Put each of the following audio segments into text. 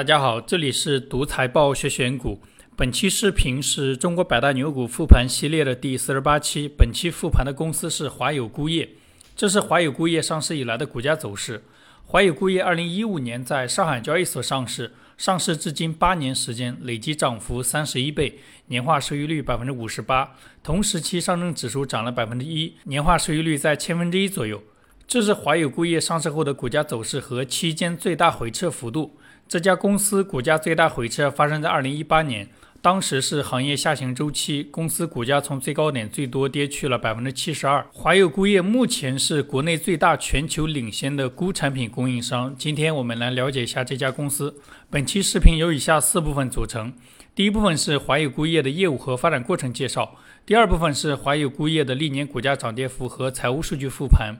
大家好，这里是独财报学选股。本期视频是中国百大牛股复盘系列的第四十八期。本期复盘的公司是华友钴业，这是华友钴业上市以来的股价走势。华友钴业二零一五年在上海交易所上市，上市至今八年时间，累计涨幅三十一倍，年化收益率百分之五十八。同时期上证指数涨了百分之一，年化收益率在千分之一左右。这是华友钴业上市后的股价走势和期间最大回撤幅度。这家公司股价最大回撤发生在二零一八年，当时是行业下行周期，公司股价从最高点最多跌去了百分之七十二。华友钴业目前是国内最大、全球领先的钴产品供应商。今天我们来了解一下这家公司。本期视频由以下四部分组成：第一部分是华友钴业的业务和发展过程介绍；第二部分是华友钴业的历年股价涨跌幅和财务数据复盘。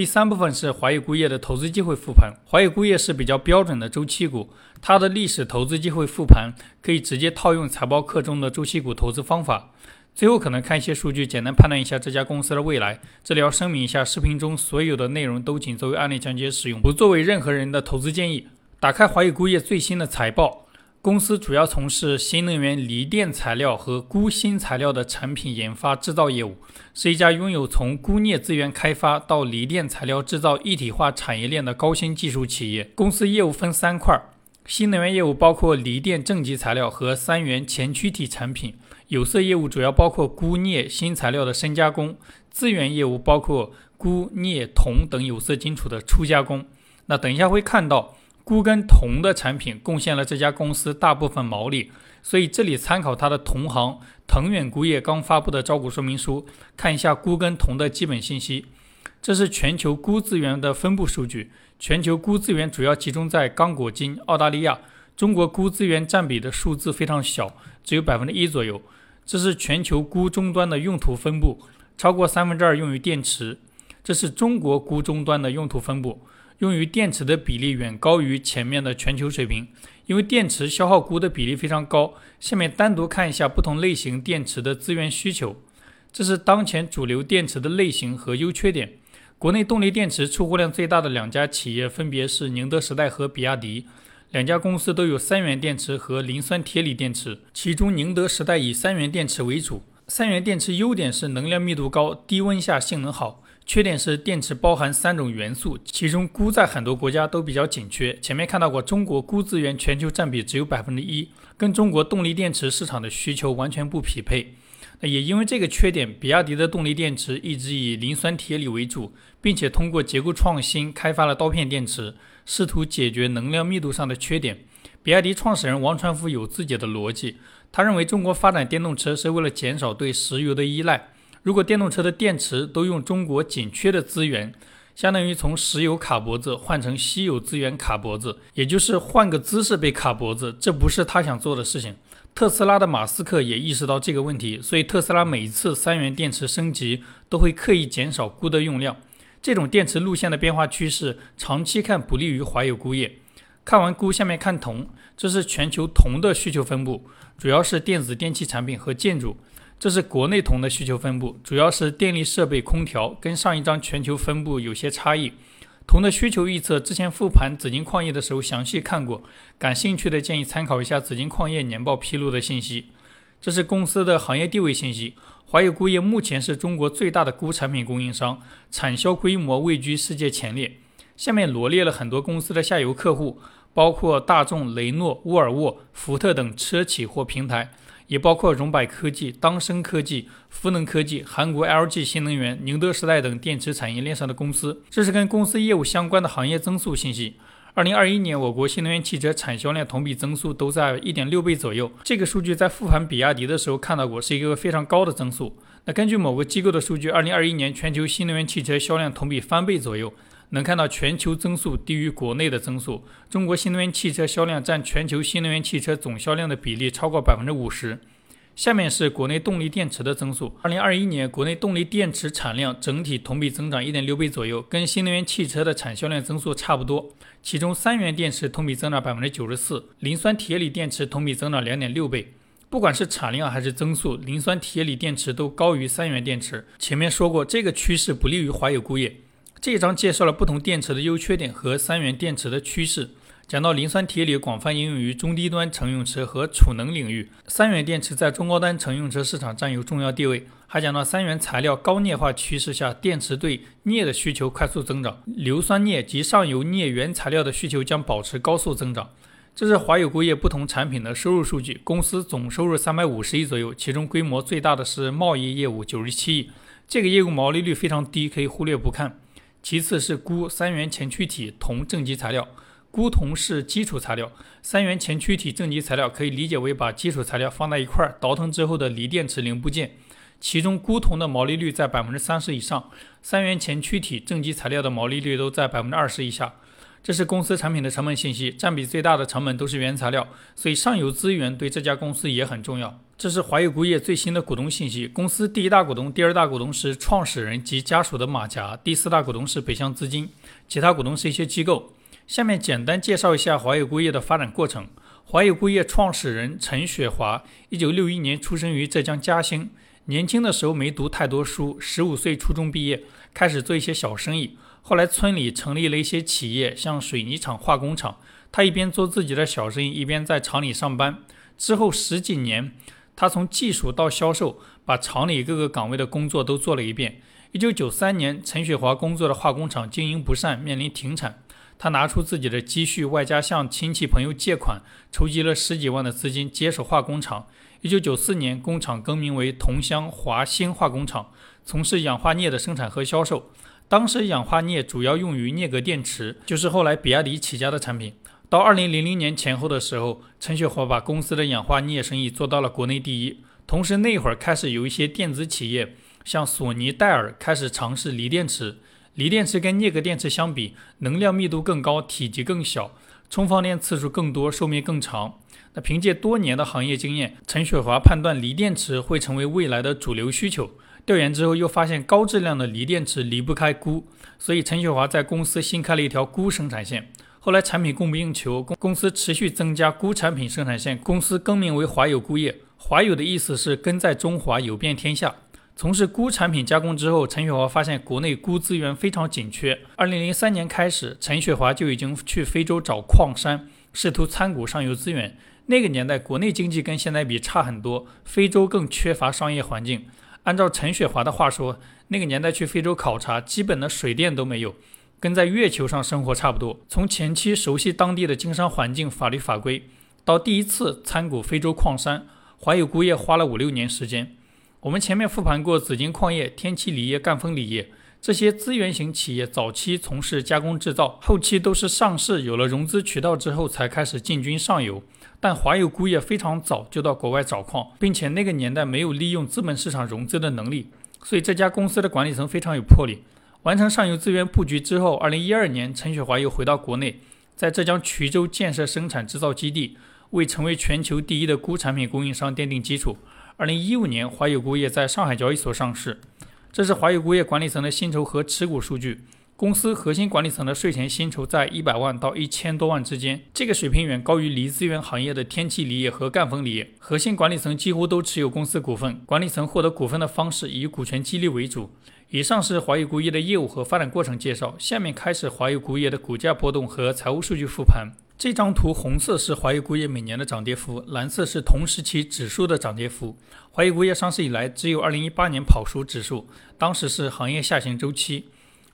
第三部分是华友钴业的投资机会复盘。华友钴业是比较标准的周期股，它的历史投资机会复盘可以直接套用财报课中的周期股投资方法。最后可能看一些数据，简单判断一下这家公司的未来。这里要声明一下，视频中所有的内容都仅作为案例讲解使用，不作为任何人的投资建议。打开华友钴业最新的财报。公司主要从事新能源锂电材料和钴新材料的产品研发制造业务，是一家拥有从钴镍资源开发到锂电材料制造一体化产业链的高新技术企业。公司业务分三块：新能源业务包括锂电正极材料和三元前驱体产品；有色业务主要包括钴镍新材料的深加工；资源业务包括钴镍铜等有色金属的初加工。那等一下会看到。钴跟铜的产品贡献了这家公司大部分毛利，所以这里参考它的同行腾远钴业刚发布的招股说明书，看一下钴跟铜的基本信息。这是全球钴资源的分布数据，全球钴资源主要集中在刚果金、澳大利亚，中国钴资源占比的数字非常小，只有百分之一左右。这是全球钴终端的用途分布，超过三分之二用于电池。这是中国钴终端的用途分布。用于电池的比例远高于前面的全球水平，因为电池消耗钴的比例非常高。下面单独看一下不同类型电池的资源需求。这是当前主流电池的类型和优缺点。国内动力电池出货量最大的两家企业分别是宁德时代和比亚迪，两家公司都有三元电池和磷酸铁锂电池，其中宁德时代以三元电池为主。三元电池优点是能量密度高，低温下性能好。缺点是电池包含三种元素，其中钴在很多国家都比较紧缺。前面看到过，中国钴资源全球占比只有百分之一，跟中国动力电池市场的需求完全不匹配。那也因为这个缺点，比亚迪的动力电池一直以磷酸铁锂为主，并且通过结构创新开发了刀片电池，试图解决能量密度上的缺点。比亚迪创始人王传福有自己的逻辑，他认为中国发展电动车是为了减少对石油的依赖。如果电动车的电池都用中国紧缺的资源，相当于从石油卡脖子换成稀有资源卡脖子，也就是换个姿势被卡脖子，这不是他想做的事情。特斯拉的马斯克也意识到这个问题，所以特斯拉每一次三元电池升级都会刻意减少钴的用量。这种电池路线的变化趋势，长期看不利于华友钴业。看完钴，下面看铜，这是全球铜的需求分布，主要是电子电器产品和建筑。这是国内铜的需求分布，主要是电力设备、空调，跟上一张全球分布有些差异。铜的需求预测之前复盘紫金矿业的时候详细看过，感兴趣的建议参考一下紫金矿业年报披露的信息。这是公司的行业地位信息，华友钴业目前是中国最大的钴产品供应商，产销规模位居世界前列。下面罗列了很多公司的下游客户，包括大众、雷诺、沃尔沃、福特等车企或平台。也包括荣百科技、当升科技、孚能科技、韩国 LG 新能源、宁德时代等电池产业链上的公司。这是跟公司业务相关的行业增速信息。二零二一年，我国新能源汽车产销量同比增速都在一点六倍左右。这个数据在复盘比亚迪的时候看到过，是一个非常高的增速。那根据某个机构的数据，二零二一年全球新能源汽车销量同比翻倍左右。能看到全球增速低于国内的增速，中国新能源汽车销量占全球新能源汽车总销量的比例超过百分之五十。下面是国内动力电池的增速。二零二一年国内动力电池产量整体同比增长一点六倍左右，跟新能源汽车的产销量增速差不多。其中三元电池同比增长百分之九十四，磷酸铁锂电池同比增长两点六倍。不管是产量还是增速，磷酸铁锂电池都高于三元电池。前面说过，这个趋势不利于华友钴业。这一章介绍了不同电池的优缺点和三元电池的趋势。讲到磷酸铁锂广泛应用于中低端乘用车和储能领域，三元电池在中高端乘用车市场占有重要地位。还讲到三元材料高镍化趋势下，电池对镍的需求快速增长，硫酸镍及上游镍原材料的需求将保持高速增长。这是华友钴业不同产品的收入数据，公司总收入三百五十亿左右，其中规模最大的是贸易业务九十七亿，这个业务毛利率非常低，可以忽略不看。其次是钴三元前驱体铜正极材料。钴铜是基础材料，三元前驱体正极材料可以理解为把基础材料放在一块儿倒腾之后的锂电池零部件。其中钴铜的毛利率在百分之三十以上，三元前驱体正极材料的毛利率都在百分之二十以下。这是公司产品的成本信息，占比最大的成本都是原材料，所以上游资源对这家公司也很重要。这是华友钴业最新的股东信息，公司第一大股东、第二大股东是创始人及家属的马甲，第四大股东是北向资金，其他股东是一些机构。下面简单介绍一下华友钴业的发展过程。华友钴业创始人陈雪华，一九六一年出生于浙江嘉兴。年轻的时候没读太多书，十五岁初中毕业，开始做一些小生意。后来村里成立了一些企业，像水泥厂、化工厂。他一边做自己的小生意，一边在厂里上班。之后十几年，他从技术到销售，把厂里各个岗位的工作都做了一遍。一九九三年，陈雪华工作的化工厂经营不善，面临停产。他拿出自己的积蓄，外加向亲戚朋友借款，筹集了十几万的资金，接手化工厂。一九九四年，工厂更名为桐乡华兴化工厂，从事氧化镍的生产和销售。当时，氧化镍主要用于镍镉电池，就是后来比亚迪起家的产品。到二零零零年前后的时候，陈雪华把公司的氧化镍生意做到了国内第一。同时，那会儿开始有一些电子企业，像索尼、戴尔，开始尝试锂电池。锂电池跟镍镉电池相比，能量密度更高，体积更小，充放电次数更多，寿命更长。那凭借多年的行业经验，陈雪华判断锂电池会成为未来的主流需求。调研之后又发现高质量的锂电池离不开钴，所以陈雪华在公司新开了一条钴生产线。后来产品供不应求，公公司持续增加钴产品生产线，公司更名为华友钴业。华友的意思是根在中华，有遍天下。从事钴产品加工之后，陈雪华发现国内钴资源非常紧缺。二零零三年开始，陈雪华就已经去非洲找矿山，试图参股上游资源。那个年代，国内经济跟现在比差很多，非洲更缺乏商业环境。按照陈雪华的话说，那个年代去非洲考察，基本的水电都没有，跟在月球上生活差不多。从前期熟悉当地的经商环境、法律法规，到第一次参股非洲矿山，怀有钴业花了五六年时间。我们前面复盘过紫金矿业、天齐锂业、赣锋锂业这些资源型企业，早期从事加工制造，后期都是上市有了融资渠道之后才开始进军上游。但华友钴业非常早就到国外找矿，并且那个年代没有利用资本市场融资的能力，所以这家公司的管理层非常有魄力。完成上游资源布局之后，二零一二年，陈雪华又回到国内，在浙江衢州建设生产制造基地，为成为全球第一的钴产品供应商奠定基础。二零一五年，华友钴业在上海交易所上市。这是华友钴业管理层的薪酬和持股数据。公司核心管理层的税前薪酬在一百万到一千多万之间，这个水平远高于锂资源行业的天齐锂业和赣锋锂业。核心管理层几乎都持有公司股份，管理层获得股份的方式以股权激励为主。以上是华友钴业的业务和发展过程介绍。下面开始华友钴业的股价波动和财务数据复盘。这张图红色是华谊钴业每年的涨跌幅，蓝色是同时期指数的涨跌幅。华谊钴业上市以来，只有2018年跑输指数，当时是行业下行周期。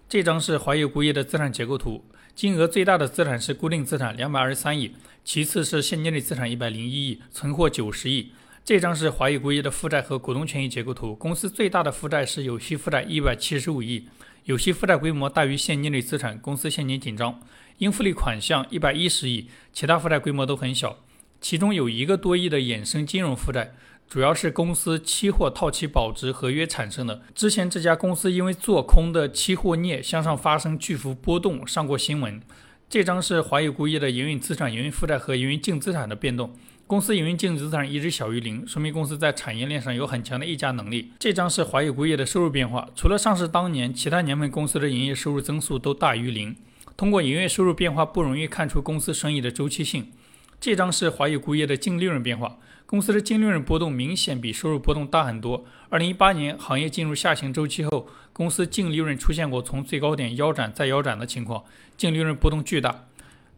这张是华谊钴业的资产结构图，金额最大的资产是固定资产223亿，其次是现金类资产101亿，存货90亿。这张是华谊钴业的负债和股东权益结构图，公司最大的负债是有息负债175亿，有息负债规模大于现金类资产，公司现金紧张。应付类款项一百一十亿，其他负债规模都很小，其中有一个多亿的衍生金融负债，主要是公司期货套期保值合约产生的。之前这家公司因为做空的期货镍向上发生巨幅波动，上过新闻。这张是华友钴业的营运资产、营运负债和营运净资产的变动。公司营运净资产一直小于零，说明公司在产业链上有很强的溢价能力。这张是华友钴业的收入变化，除了上市当年，其他年份公司的营业收入增速都大于零。通过营业收入变化不容易看出公司生意的周期性。这张是华友钴业的净利润变化，公司的净利润波动明显比收入波动大很多。二零一八年行业进入下行周期后，公司净利润出现过从最高点腰斩再腰斩的情况，净利润波动巨大。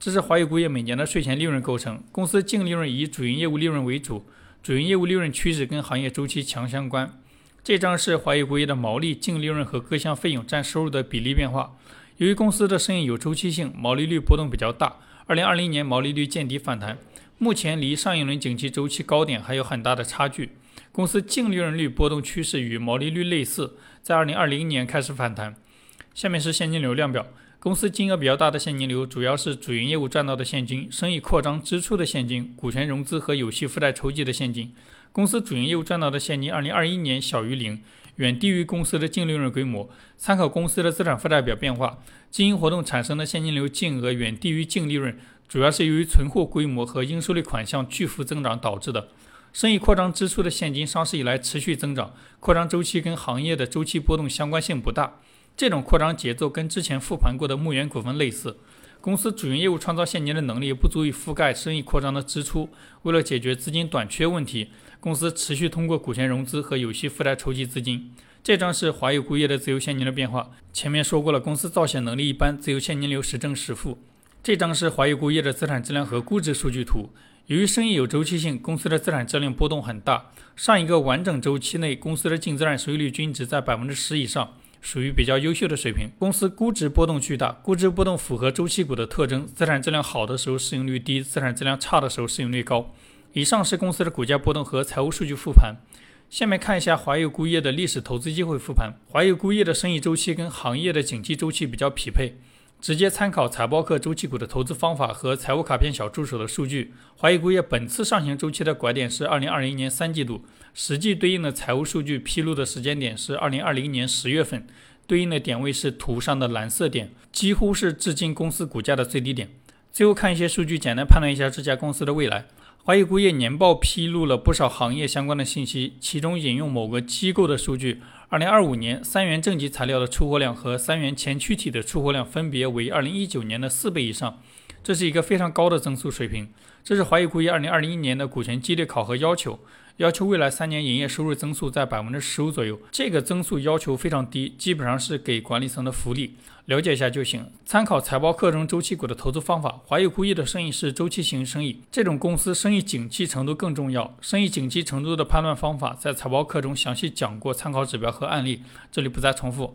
这是华友钴业每年的税前利润构成。公司净利润以主营业务利润为主，主营业务利润趋势跟行业周期强相关。这张是华友钴业的毛利、净利润和各项费用占收入的比例变化。由于公司的生意有周期性，毛利率波动比较大。二零二零年毛利率见底反弹，目前离上一轮景气周期高点还有很大的差距。公司净利润率波动趋势与毛利率类似，在二零二零年开始反弹。下面是现金流量表。公司金额比较大的现金流，主要是主营业务赚到的现金、生意扩张支出的现金、股权融资和有息负债筹集的现金。公司主营业务赚到的现金，二零二一年小于零，远低于公司的净利润规模。参考公司的资产负债表变化，经营活动产生的现金流净额远低于净利润，主要是由于存货规模和应收类款项巨幅增长导致的。生意扩张支出的现金，上市以来持续增长，扩张周期跟行业的周期波动相关性不大。这种扩张节奏跟之前复盘过的牧原股份类似。公司主营业务创造现金的能力不足以覆盖生意扩张的支出。为了解决资金短缺问题，公司持续通过股权融资和有息负债筹集资金。这张是华友钴业的自由现金流变化。前面说过了，公司造血能力一般，自由现金流时正时负。这张是华友钴业的资产质量和估值数据图。由于生意有周期性，公司的资产质量波动很大。上一个完整周期内，公司的净资产收益率均值在百分之十以上。属于比较优秀的水平。公司估值波动巨大，估值波动符合周期股的特征。资产质量好的时候市盈率低，资产质量差的时候市盈率高。以上是公司的股价波动和财务数据复盘。下面看一下华友钴业的历史投资机会复盘。华友钴业的生意周期跟行业的景气周期比较匹配。直接参考财报课周期股的投资方法和财务卡片小助手的数据。华谊钴业本次上行周期的拐点是二零二零年三季度，实际对应的财务数据披露的时间点是二零二零年十月份，对应的点位是图上的蓝色点，几乎是至今公司股价的最低点。最后看一些数据，简单判断一下这家公司的未来。华谊钴业年报披露了不少行业相关的信息，其中引用某个机构的数据。二零二五年三元正极材料的出货量和三元前驱体的出货量分别为二零一九年的四倍以上，这是一个非常高的增速水平。这是华谊钴业二零二零年的股权激励考核要求。要求未来三年营业收入增速在百分之十五左右，这个增速要求非常低，基本上是给管理层的福利，了解一下就行。参考财报课程周期股的投资方法，华友钴业的生意是周期型生意，这种公司生意景气程度更重要。生意景气程度的判断方法在财报课中详细讲过，参考指标和案例，这里不再重复。